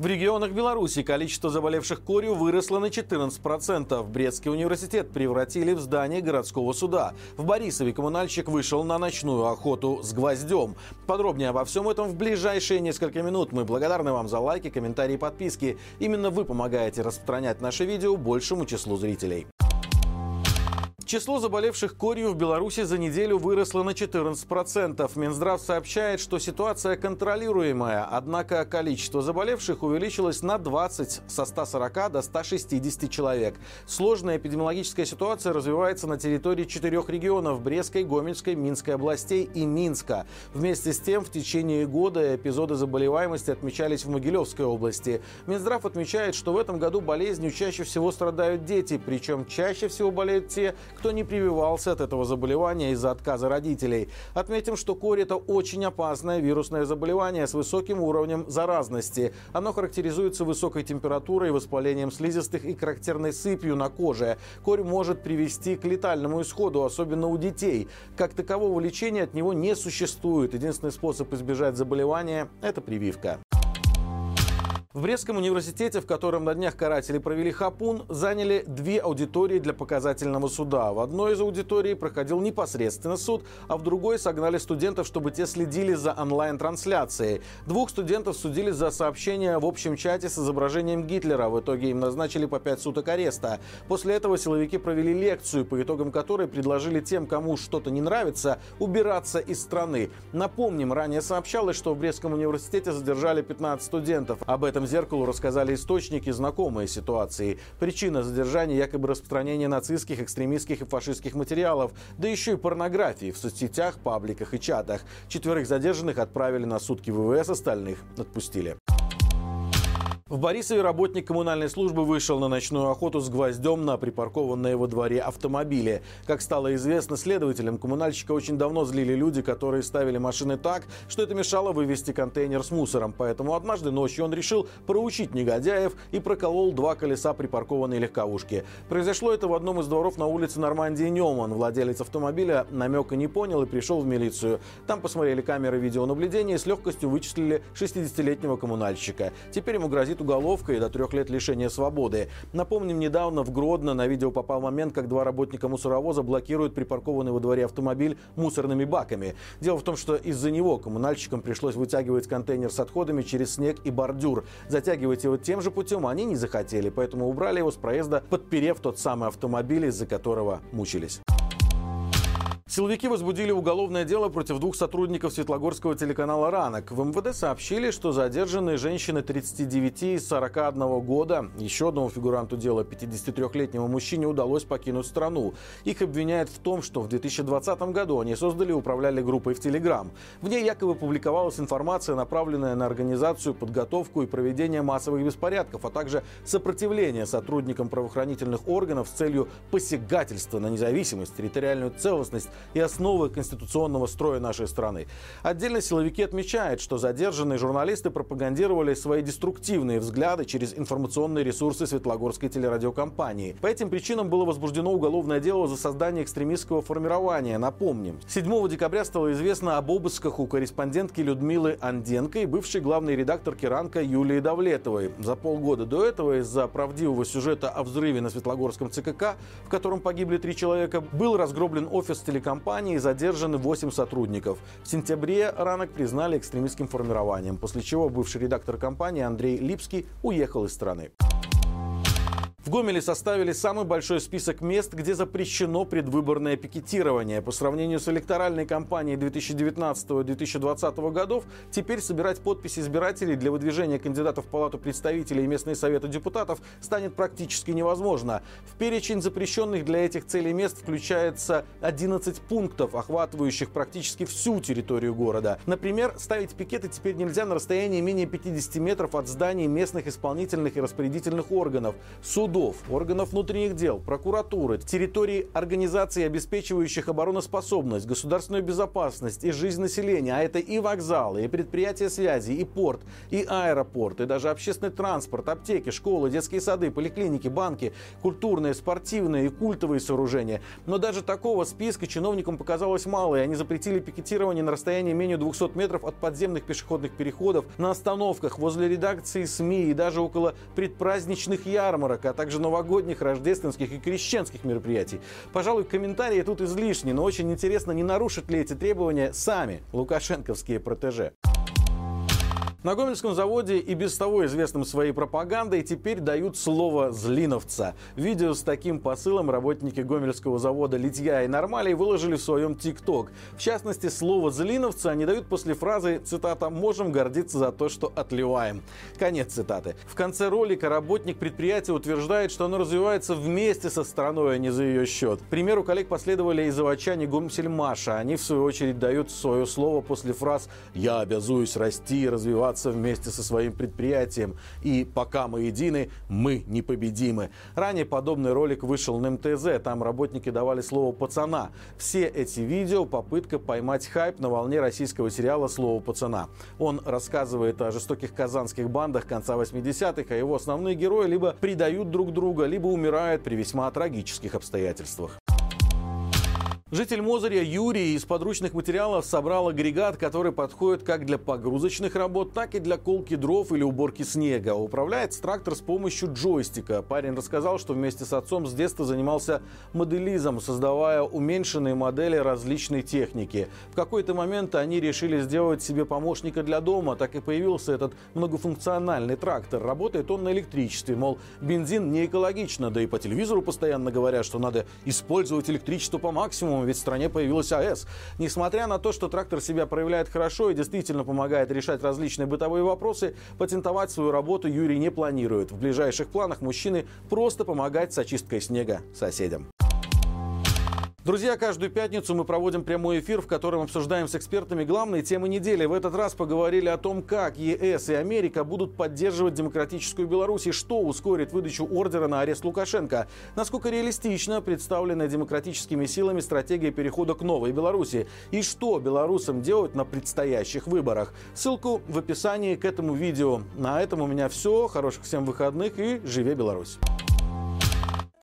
В регионах Беларуси количество заболевших корью выросло на 14%. Брестский университет превратили в здание городского суда. В Борисове коммунальщик вышел на ночную охоту с гвоздем. Подробнее обо всем этом в ближайшие несколько минут. Мы благодарны вам за лайки, комментарии и подписки. Именно вы помогаете распространять наше видео большему числу зрителей. Число заболевших корью в Беларуси за неделю выросло на 14%. Минздрав сообщает, что ситуация контролируемая, однако количество заболевших увеличилось на 20 со 140 до 160 человек. Сложная эпидемиологическая ситуация развивается на территории четырех регионов – Брестской, Гомельской, Минской областей и Минска. Вместе с тем, в течение года эпизоды заболеваемости отмечались в Могилевской области. Минздрав отмечает, что в этом году болезнью чаще всего страдают дети, причем чаще всего болеют те, кто не прививался от этого заболевания из-за отказа родителей. Отметим, что корь – это очень опасное вирусное заболевание с высоким уровнем заразности. Оно характеризуется высокой температурой, воспалением слизистых и характерной сыпью на коже. Корь может привести к летальному исходу, особенно у детей. Как такового лечения от него не существует. Единственный способ избежать заболевания – это прививка. В Брестском университете, в котором на днях каратели провели хапун, заняли две аудитории для показательного суда. В одной из аудиторий проходил непосредственно суд, а в другой согнали студентов, чтобы те следили за онлайн-трансляцией. Двух студентов судили за сообщение в общем чате с изображением Гитлера. В итоге им назначили по пять суток ареста. После этого силовики провели лекцию, по итогам которой предложили тем, кому что-то не нравится, убираться из страны. Напомним, ранее сообщалось, что в Брестском университете задержали 15 студентов. Об этом «Открытому зеркалу» рассказали источники, знакомые ситуации. Причина задержания якобы распространение нацистских, экстремистских и фашистских материалов, да еще и порнографии в соцсетях, пабликах и чатах. Четверых задержанных отправили на сутки ВВС, остальных отпустили. В Борисове работник коммунальной службы вышел на ночную охоту с гвоздем на припаркованные во дворе автомобиле. Как стало известно следователям, коммунальщика очень давно злили люди, которые ставили машины так, что это мешало вывести контейнер с мусором. Поэтому однажды ночью он решил проучить негодяев и проколол два колеса припаркованной легковушки. Произошло это в одном из дворов на улице Нормандии Неман. Владелец автомобиля намека не понял и пришел в милицию. Там посмотрели камеры видеонаблюдения и с легкостью вычислили 60-летнего коммунальщика. Теперь ему грозит уголовка и до трех лет лишения свободы. Напомним, недавно в Гродно на видео попал момент, как два работника мусоровоза блокируют припаркованный во дворе автомобиль мусорными баками. Дело в том, что из-за него коммунальщикам пришлось вытягивать контейнер с отходами через снег и бордюр. Затягивать его тем же путем они не захотели, поэтому убрали его с проезда, подперев тот самый автомобиль, из-за которого мучились. Силовики возбудили уголовное дело против двух сотрудников Светлогорского телеканала «Ранок». В МВД сообщили, что задержанные женщины 39 и 41 года, еще одному фигуранту дела, 53-летнему мужчине, удалось покинуть страну. Их обвиняют в том, что в 2020 году они создали и управляли группой в Телеграм. В ней якобы публиковалась информация, направленная на организацию, подготовку и проведение массовых беспорядков, а также сопротивление сотрудникам правоохранительных органов с целью посягательства на независимость, территориальную целостность и основы конституционного строя нашей страны. Отдельно силовики отмечают, что задержанные журналисты пропагандировали свои деструктивные взгляды через информационные ресурсы Светлогорской телерадиокомпании. По этим причинам было возбуждено уголовное дело за создание экстремистского формирования. Напомним, 7 декабря стало известно об обысках у корреспондентки Людмилы Анденко и бывшей главной редакторки «Ранка» Юлии Давлетовой. За полгода до этого из-за правдивого сюжета о взрыве на Светлогорском ЦКК, в котором погибли три человека, был разгроблен офис телекомпании компании задержаны 8 сотрудников. В сентябре ранок признали экстремистским формированием, после чего бывший редактор компании Андрей Липский уехал из страны. В Гомеле составили самый большой список мест, где запрещено предвыборное пикетирование. По сравнению с электоральной кампанией 2019-2020 годов, теперь собирать подписи избирателей для выдвижения кандидатов в Палату представителей и местные советы депутатов станет практически невозможно. В перечень запрещенных для этих целей мест включается 11 пунктов, охватывающих практически всю территорию города. Например, ставить пикеты теперь нельзя на расстоянии менее 50 метров от зданий местных исполнительных и распорядительных органов, суд судов, органов внутренних дел, прокуратуры, территорий организаций, обеспечивающих обороноспособность, государственную безопасность и жизнь населения, а это и вокзалы, и предприятия связи, и порт, и аэропорт, и даже общественный транспорт, аптеки, школы, детские сады, поликлиники, банки, культурные, спортивные и культовые сооружения. Но даже такого списка чиновникам показалось мало, и они запретили пикетирование на расстоянии менее 200 метров от подземных пешеходных переходов, на остановках, возле редакции СМИ и даже около предпраздничных ярмарок, а также новогодних, рождественских и крещенских мероприятий. Пожалуй, комментарии тут излишни, но очень интересно, не нарушат ли эти требования сами лукашенковские протеже. На Гомельском заводе и без того известным своей пропагандой теперь дают слово «злиновца». Видео с таким посылом работники Гомельского завода «Литья и Нормалей» выложили в своем ТикТок. В частности, слово «злиновца» они дают после фразы, цитата, «можем гордиться за то, что отливаем». Конец цитаты. В конце ролика работник предприятия утверждает, что оно развивается вместе со страной, а не за ее счет. К примеру, коллег последовали и заводчане Гомсельмаша. Они, в свою очередь, дают свое слово после фраз «я обязуюсь расти и развиваться развиваться вместе со своим предприятием. И пока мы едины, мы непобедимы. Ранее подобный ролик вышел на МТЗ. Там работники давали слово «пацана». Все эти видео – попытка поймать хайп на волне российского сериала «Слово пацана». Он рассказывает о жестоких казанских бандах конца 80-х, а его основные герои либо предают друг друга, либо умирают при весьма трагических обстоятельствах. Житель Мозыря Юрий из подручных материалов собрал агрегат, который подходит как для погрузочных работ, так и для колки дров или уборки снега. Управляет трактор с помощью джойстика. Парень рассказал, что вместе с отцом с детства занимался моделизмом, создавая уменьшенные модели различной техники. В какой-то момент они решили сделать себе помощника для дома, так и появился этот многофункциональный трактор. Работает он на электричестве, мол, бензин не экологично, да и по телевизору постоянно говорят, что надо использовать электричество по максимуму, ведь в стране появилась АЭС. Несмотря на то, что трактор себя проявляет хорошо и действительно помогает решать различные бытовые вопросы, патентовать свою работу Юрий не планирует. В ближайших планах мужчины просто помогать с очисткой снега соседям. Друзья, каждую пятницу мы проводим прямой эфир, в котором обсуждаем с экспертами главные темы недели. В этот раз поговорили о том, как ЕС и Америка будут поддерживать демократическую Беларусь и что ускорит выдачу ордера на арест Лукашенко. Насколько реалистично представлена демократическими силами стратегия перехода к новой Беларуси и что белорусам делать на предстоящих выборах. Ссылку в описании к этому видео. На этом у меня все. Хороших всем выходных и живе Беларусь!